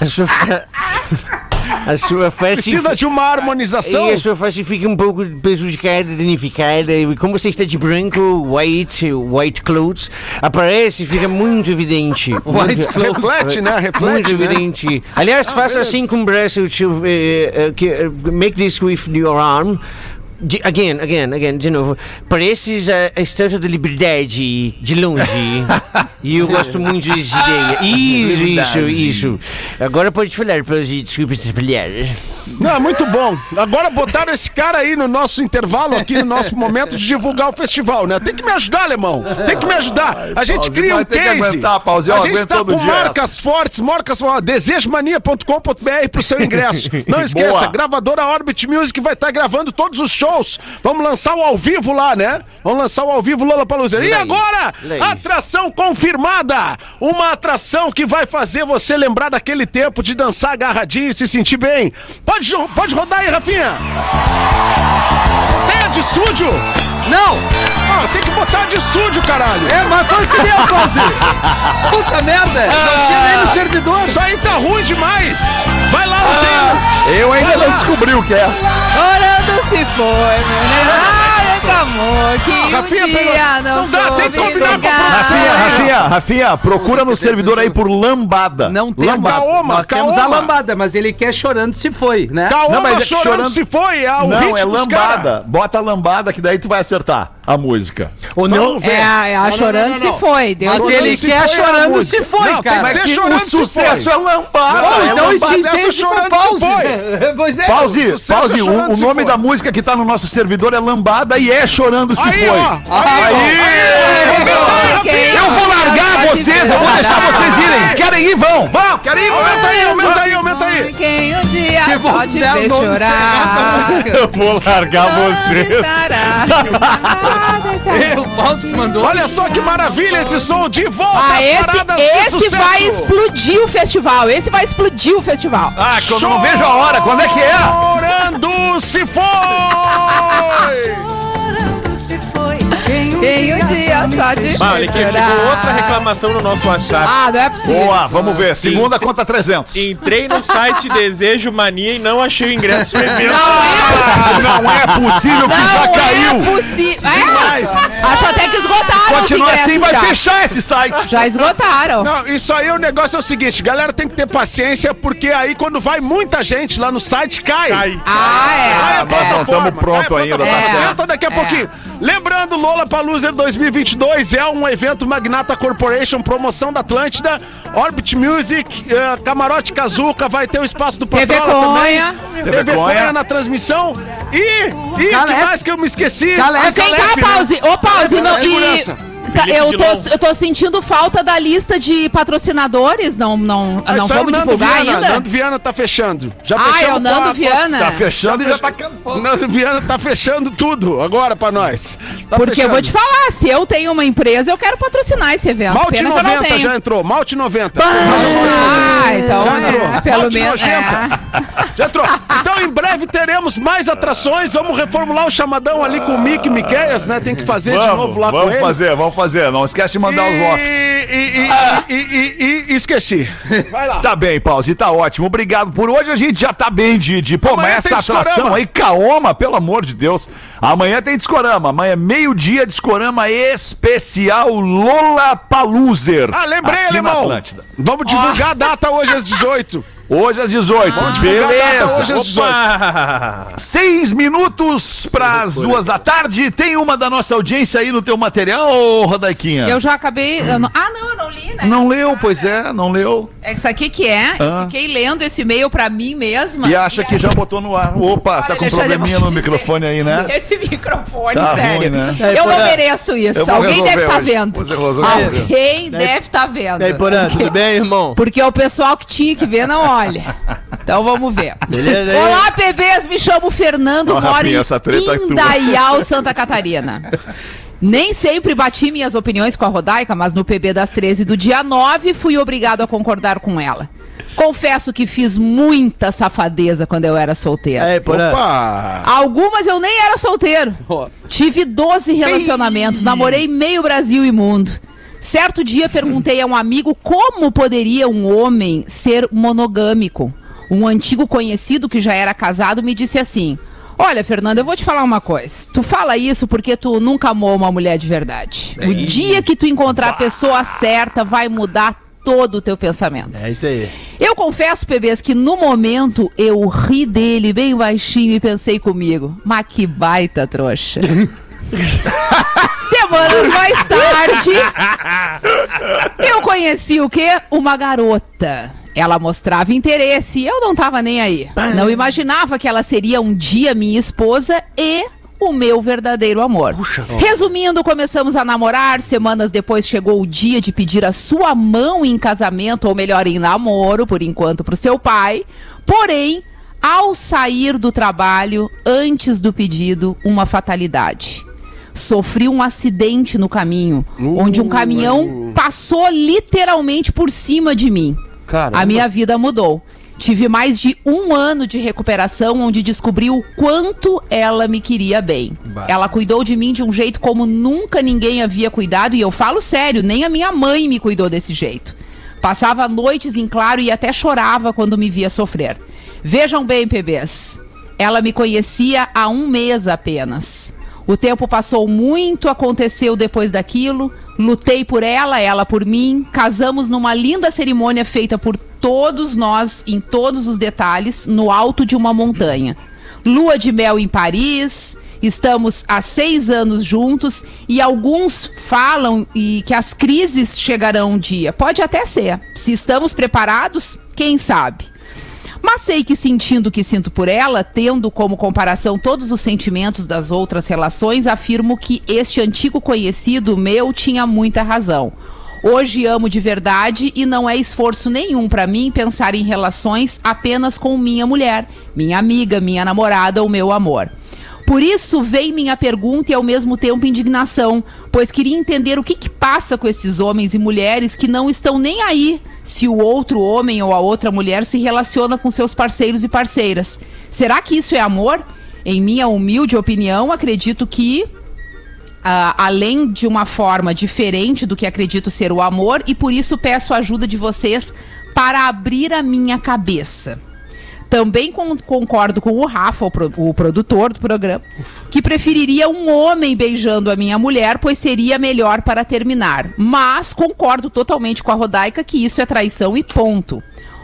A sua. A sua face. Precisa de uma harmonização? E a sua face fica um pouco prejudicada, danificada. E como você está de branco, white, white clothes, aparece, fica muito evidente. White Muito- clothes. Reflete, né? muito Reflete, né? evidente. Aliás, faça assim com o braço. To, que, eh, make this with your arm. De- again, again, again, de novo. Pareces a, a estátua da liberdade de longe. e eu gosto muito dessa ideia. Isso, isso, isso. Agora pode falar, para desculpa atrapalhar. Não, muito bom. Agora botaram esse cara aí no nosso intervalo, aqui no nosso momento de divulgar o festival, né? Tem que me ajudar, alemão. Tem que me ajudar. A gente Pause, cria um case. aguentar, Pause, a gente tá com marcas fortes, marcas desejomania.com.br pro seu ingresso. Não esqueça, Boa. gravadora Orbit Music vai estar gravando todos os shows. Vamos lançar o ao vivo lá, né? Vamos lançar o ao vivo Lola Palusa. E agora, Lei. atração confirmada. Uma atração que vai fazer você lembrar daquele tempo de dançar agarradinho e se sentir bem. Pode, pode rodar aí, Rafinha. Tem a de estúdio? Não! Ah, tem que botar de estúdio, caralho. É, mas foi o que deu, Pause! Puta merda! Não tinha nem no servidor! Isso aí tá ruim demais. Vai lá, não tem. Eu ainda não descobri o que é. Orando se foi, meu Ai, amor que Rafinha, um dia pegou. não, Não dá, tem que combinar com. Rafinha, Rafinha, Rafinha, procura no servidor aí por lambada. Não temos. Lambada. Caoma, Nós temos a caoma. lambada, mas ele quer chorando se foi, né? Calma, Não, mas é chorando, chorando- se foi. É o Não, é cara. lambada. Bota a lambada que daí tu vai acertar a música. Ou não, É, a- é a chorando se foi. Deus Mas ele quer chorando se foi, cara. que ser que chorando o sucesso é lambada. É então lambada. te entende com se pause. Pois é. Pause, pause. é O, o nome da música que tá no nosso servidor é Lambada e é Chorando Se Aí, Foi. Quem Eu vou largar gosta de vocês, eu vou deixar vocês irem. Querem ir, vão. Vão, querem ir, Aumenta aí, aumenta aí, aumenta aí. Quem um dia só te o fez chorar. Eu vou largar vocês. É, o Pause que mandou. Olha só que maravilha esse som de volta Ah, às esse, esse vai explodir o festival. Esse vai explodir o festival. Ah, que eu não vejo a hora. Quando é que é? Chorando se foi. Quem um dia só fez aqui, chorar. chegou outra reclamação no nosso WhatsApp. Ah, não é possível. Boa, vamos ver. Segunda conta 300. Entrei no site Desejo Mania e não achei o ingresso. Ah, não é possível que já Não caiu. é possível. É. Acho até que esgotaram os Continua ingressos assim, vai já. fechar esse site. Já esgotaram. Não, isso aí o negócio é o seguinte, galera tem que ter paciência, porque aí quando vai muita gente lá no site, cai. Cai. Ah, é. a plataforma, tamo pronto vai a ainda, tá certo. Senta daqui a É. pouquinho. Lembrando, Lola Paluser 2022 é um evento Magnata Corporation, promoção da Atlântida, Orbit Music, eh, Camarote Kazuca, vai ter o espaço do TV Patrola Conha. também. TV TV Conha. Na transmissão. E, e que Calef. mais que eu me esqueci? Calef. A Vem cá, né? pause. Ô, pause. Não, e Segurança. Tá, Eu, tô, eu tô sentindo falta da lista de patrocinadores. Não, não, É não vamos divulgar Viana. ainda? Nando Viana tá fechando. Já Ah, é o Nando com a- Viana. Tá fechando e já tá cantando. Nando Viana tá fechando tudo agora pra nós. Tá Porque eu vou te fechando. falar, se eu tenho uma empresa, eu quero patrocinar esse evento. Malte Pena que eu não 90 tenho. já entrou. Malte 90. Ah, então Já entrou. é, pelo Malte menos. é. Já entrou. Então, em breve teremos mais atrações. Vamos reformular o chamadão ali com o Mick Miqueias, né? Tem que fazer de Vamos, novo lá com vamos ele. fazer, vamos fazer. Não esquece de mandar os lofts. E, e, e, e, e- e- esqueci. Vai lá. Tá bem, Pause, tá ótimo. Obrigado por hoje. A gente já tá bem de. de pô, Amanhã mas essa tem atração discorama. aí, Kaoma, pelo amor de Deus. Amanhã tem discorama. Amanhã, meio-dia, discorama especial Lola Paluser. Ah, lembrei, alemão. Vamos divulgar a data hoje às 18. Hoje às 18. Vamos divulgar a data hoje Beleza. às 18. Seis minutos pras duas da tarde. Tem uma da nossa audiência aí no teu material, ô, Rodaiquinha? Eu já acabei. eu não- ah, não, eu não li, né? Não leu, pois é, não leu. É isso aqui que é. Eu Ah. Fiquei lendo esse e-mail pra mim mesma. E acha que já botou no ar. Opa, tá Olha, com Alexandre, probleminha eu no dizer. microfone aí, né? Esse microfone, Tá sério. ruim, né? É, Eu não mereço isso. Eu Alguém deve estar hoje. vendo. Alguém deve estar vendo. E aí, Porã, tudo bem, irmão? Porque o pessoal que tinha que ver não olha. Então vamos ver. Beleza? Olá, bebês. Me chamo Fernando, Ó, moro em é. Indaial, Santa Catarina. Nem sempre bati minhas opiniões com a Rodaica, mas no PB das 13 do dia 9 fui obrigado a concordar com ela. Confesso que fiz muita safadeza quando eu era solteira. Aí, Porã. Opa! Algumas eu nem era solteiro. Tive 12 relacionamentos, namorei meio Brasil e mundo. Certo dia perguntei a um amigo como poderia um homem ser monogâmico. Um antigo conhecido que já era casado me disse assim: Olha, Fernanda, eu vou te falar uma coisa. Tu fala isso porque tu nunca amou uma mulher de verdade. O dia que tu encontrar a pessoa certa, vai mudar todo o teu pensamento. É isso aí. Eu confesso, bebês, que no momento eu ri dele bem baixinho e pensei comigo, mas que baita trouxa. Semanas mais tarde, eu conheci o quê? Uma garota. Ela mostrava interesse e eu não tava nem aí. Não imaginava que ela seria um dia minha esposa e o meu verdadeiro amor. Resumindo, começamos a namorar. Semanas depois chegou o dia de pedir a sua mão em casamento, ou melhor, em namoro, por enquanto, pro seu pai. Porém, ao sair do trabalho, antes do pedido, uma fatalidade. Sofri um acidente no caminho, onde um caminhão passou literalmente por cima de mim. Caramba. A minha vida mudou. Tive mais de um ano de recuperação, onde descobri o quanto ela me queria bem. Ela cuidou de mim de um jeito como nunca ninguém havia cuidado, e eu falo sério, nem a minha mãe me cuidou desse jeito. Passava noites em claro e até chorava quando me via sofrer. Vejam bem, bebês. Ela me conhecia há um mês apenas. O tempo passou muito, aconteceu depois daquilo. Lutei por ela, ela por mim. Casamos numa linda cerimônia feita por todos nós, em todos os detalhes, no alto de uma montanha. Lua de mel em Paris. Estamos há seis anos juntos e alguns falam e que as crises chegarão um dia. Pode até ser. Se estamos preparados, quem sabe? Mas sei que sentindo o que sinto por ela, tendo como comparação todos os sentimentos das outras relações, afirmo que este antigo conhecido meu tinha muita razão. Hoje amo de verdade e não é esforço nenhum pra mim pensar em relações apenas com minha mulher, minha amiga, minha namorada ou meu amor. Por isso vem minha pergunta e ao mesmo tempo indignação, pois queria entender o que, que passa com esses homens e mulheres que não estão nem aí se o outro homem ou a outra mulher se relaciona com seus parceiros e parceiras. Será que isso é amor? Em minha humilde opinião, acredito que ah, além de uma forma diferente do que acredito ser o amor, e por isso peço a ajuda de vocês para abrir a minha cabeça. Também con- concordo com o Rafa, o, pro- o produtor do programa, que preferiria um homem beijando a minha mulher, pois seria melhor para terminar. Mas concordo totalmente com a Rodaica que isso é traição e ponto.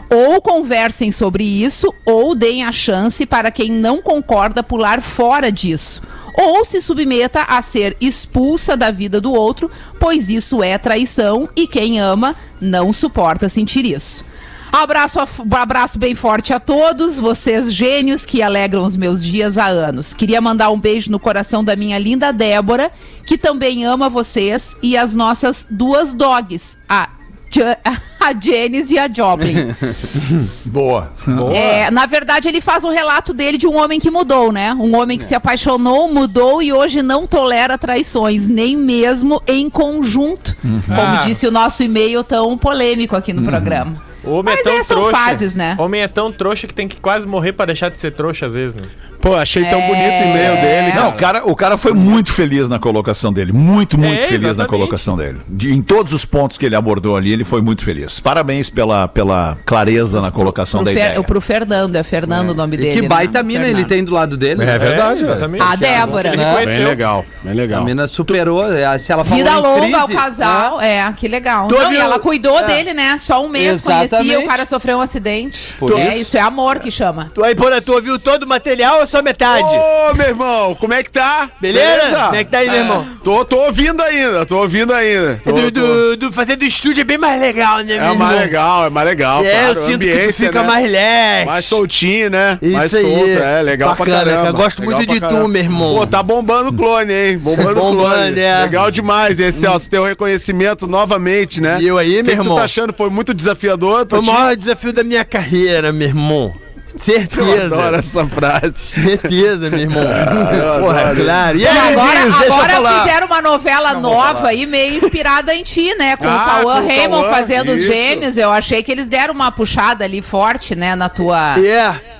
Ou conversem sobre isso, ou deem a chance para quem não concorda pular fora disso. Ou se submeta a ser expulsa da vida do outro, pois isso é traição e quem ama não suporta sentir isso. Abraço, a- abraço bem forte a todos, vocês gênios que alegram os meus dias há anos. Queria mandar um beijo no coração da minha linda Débora, que também ama vocês e as nossas duas dogs, a, a Janice e a Joplin. Boa. É, na verdade, ele faz um relato dele de um homem que mudou, né? Um homem que se apaixonou, mudou e hoje não tolera traições, nem mesmo em conjunto, como Ah. disse o nosso e-mail tão polêmico aqui no programa. O homem Mas é tão é, são trouxa. fases, né? Homem é tão trouxa que tem que quase morrer pra deixar de ser trouxa às vezes, né? Pô, achei tão É. bonito o e-mail dele. Não, o cara, o cara foi muito feliz na colocação dele. Muito, muito É, feliz na exatamente. colocação dele. De- em todos os pontos que ele abordou ali, ele foi muito feliz. Parabéns pela, pela clareza na colocação Pro, da Fer- ideia. pro Fernando, é Fernando o nome E dele. que baita né? mina ele Fernando. tem do lado dele. É verdade, É, velho. exatamente. A Débora. Ele né? Bem legal, bem A legal. mina superou, é, se ela falou Vida longa ao crise, casal, é, que legal. Não, e ela cuidou É. dele, né? Só um mês Exatamente. conhecia, o cara sofreu um acidente. Por é, isso. isso é amor que chama. Tu aí, Porã, tu ouviu todo o material só metade? Ô, meu irmão, como é que tá? Beleza? Como é que tá aí, meu irmão? Tô, tô ouvindo ainda, tô ouvindo ainda. Tô- Do, do, do fazer do estúdio é bem mais legal, né, meu É mais irmão? legal, é mais legal. É, claro, eu sinto que tu ambiência, fica né? mais relax. Mais soltinho, né? Isso mais aí. solto, é legal Bacana, pra caramba. cara, eu gosto legal muito pra de tu, caramba. meu irmão. Pô, tá bombando o clone, hein? Bombando o Bombando, clone. é. Legal demais esse teu, esse teu reconhecimento novamente, né? E eu aí, O que meu que irmão? tu tá achando? Foi muito desafiador pra Foi o ti? maior desafio da minha carreira, meu irmão. Eu Certeza. adoro essa frase. Certeza, meu irmão. eu Porra, claro. E E aí, agora, eu agora fizeram uma novela nova aí, meio inspirada em ti, né? Com Ah, o Cauã Raymond fazendo os isso. gêmeos. Eu achei que eles deram uma puxada ali forte, né? Na tua. É.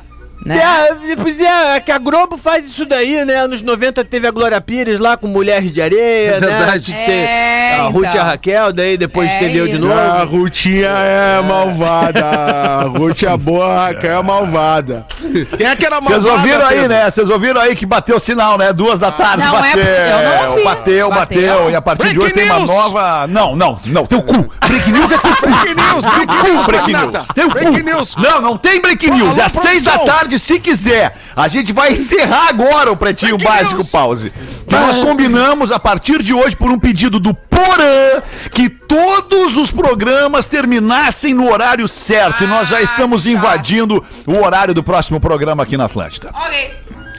Né? É, pois é, é que a Globo faz isso daí, né? Anos 90 teve a Glória Pires lá com Mulheres de Areia, É né? verdade. Tem É, a Ruth e a então. Raquel, daí depois É teve eu de novo. A Rutinha é malvada. A Ruth é boa, a Raquel é malvada. Quem é que era malvada? Vocês ouviram aí, né? Vocês ouviram aí que bateu o sinal, né? Duas da tarde Não é bateu. possível, eu não ouvi. Bateu, bateu, Bateu. E a partir de Break hoje tem uma news. nova. Não, não, não. Teu cu. Break news é teu cu. Break news, break news, Break news. Teu Break cu. news. Não, não tem break news. É às seis da produção. Tarde, se quiser. A gente vai encerrar agora o Pretinho Básico news. Pause. Que nós combinamos a partir de hoje por um pedido do Porã que todos os programas terminassem no horário certo. e nós já Ah, estamos tá. invadindo o horário do próximo programa aqui na Atlântida. Ok.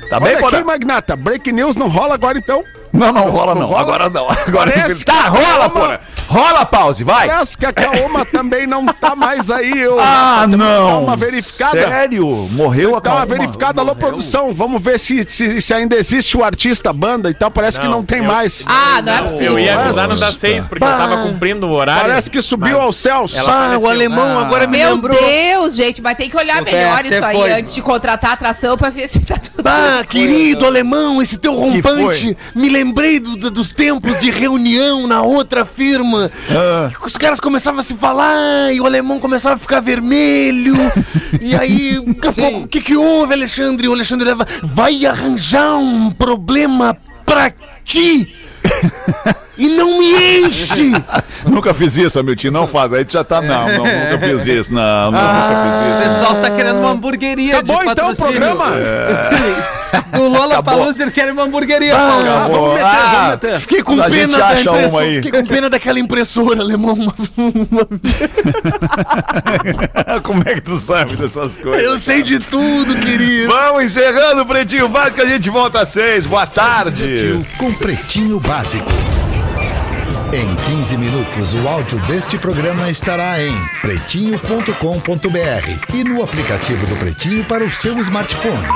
Tá bem, Olha Porã? aqui, Magnata. Break news não rola agora, então? Não, não rola não. rola? Agora não. Agora Parece tá, rola, Kaoma- porra. Rola pause, vai. Parece que a Kaoma também não tá mais aí. Eu, Ah, Dá não. uma verificada. Sério? Morreu a Dá uma Kaoma? verificada, alô, produção. Vamos ver se, se, se ainda existe o artista, a banda e tal. Parece que Não, não tem eu- mais. Ah, não é possível. Eu ia avisar no das seis, porque eu tava cumprindo o horário. Parece que subiu mas aos céus. Ah, o alemão agora me Meu lembrou. Deus, gente, mas tem que olhar melhor você isso aí foi. antes de contratar a atração pra ver se tá tudo Ah, querido alemão, esse teu rompante, me lembrei do- do- dos tempos de reunião na outra firma. Ah. Os caras começavam a se falar e o alemão começava a ficar vermelho. e aí, daqui a pouco, o que que houve, Alexandre? O Alexandre leva, vai arranjar um problema pra ti. e não me enche. Nunca fiz isso, Hamilton. Não faz. Aí tu já tá. Não, não, nunca fiz isso. Não, não O nunca fiz isso. pessoal tá querendo uma hamburgueria Acabou de então o patrocínio. programa? Do Lola Palusa, ele quer uma hamburgueria, Paulo. Ah, vamos meter, Ah, vamos meter. Fiquei com A pena da impressora. Fiquei com pena daquela impressora, alemão. Como é que tu sabe dessas coisas? Eu sei de tudo, querido. Vamos encerrando o Pretinho Básico. A gente volta às seis. Boa tarde. Com Pretinho Básico. Em 15 minutos, o áudio deste programa estará em pretinho.com.br e no aplicativo do Pretinho para o seu smartphone.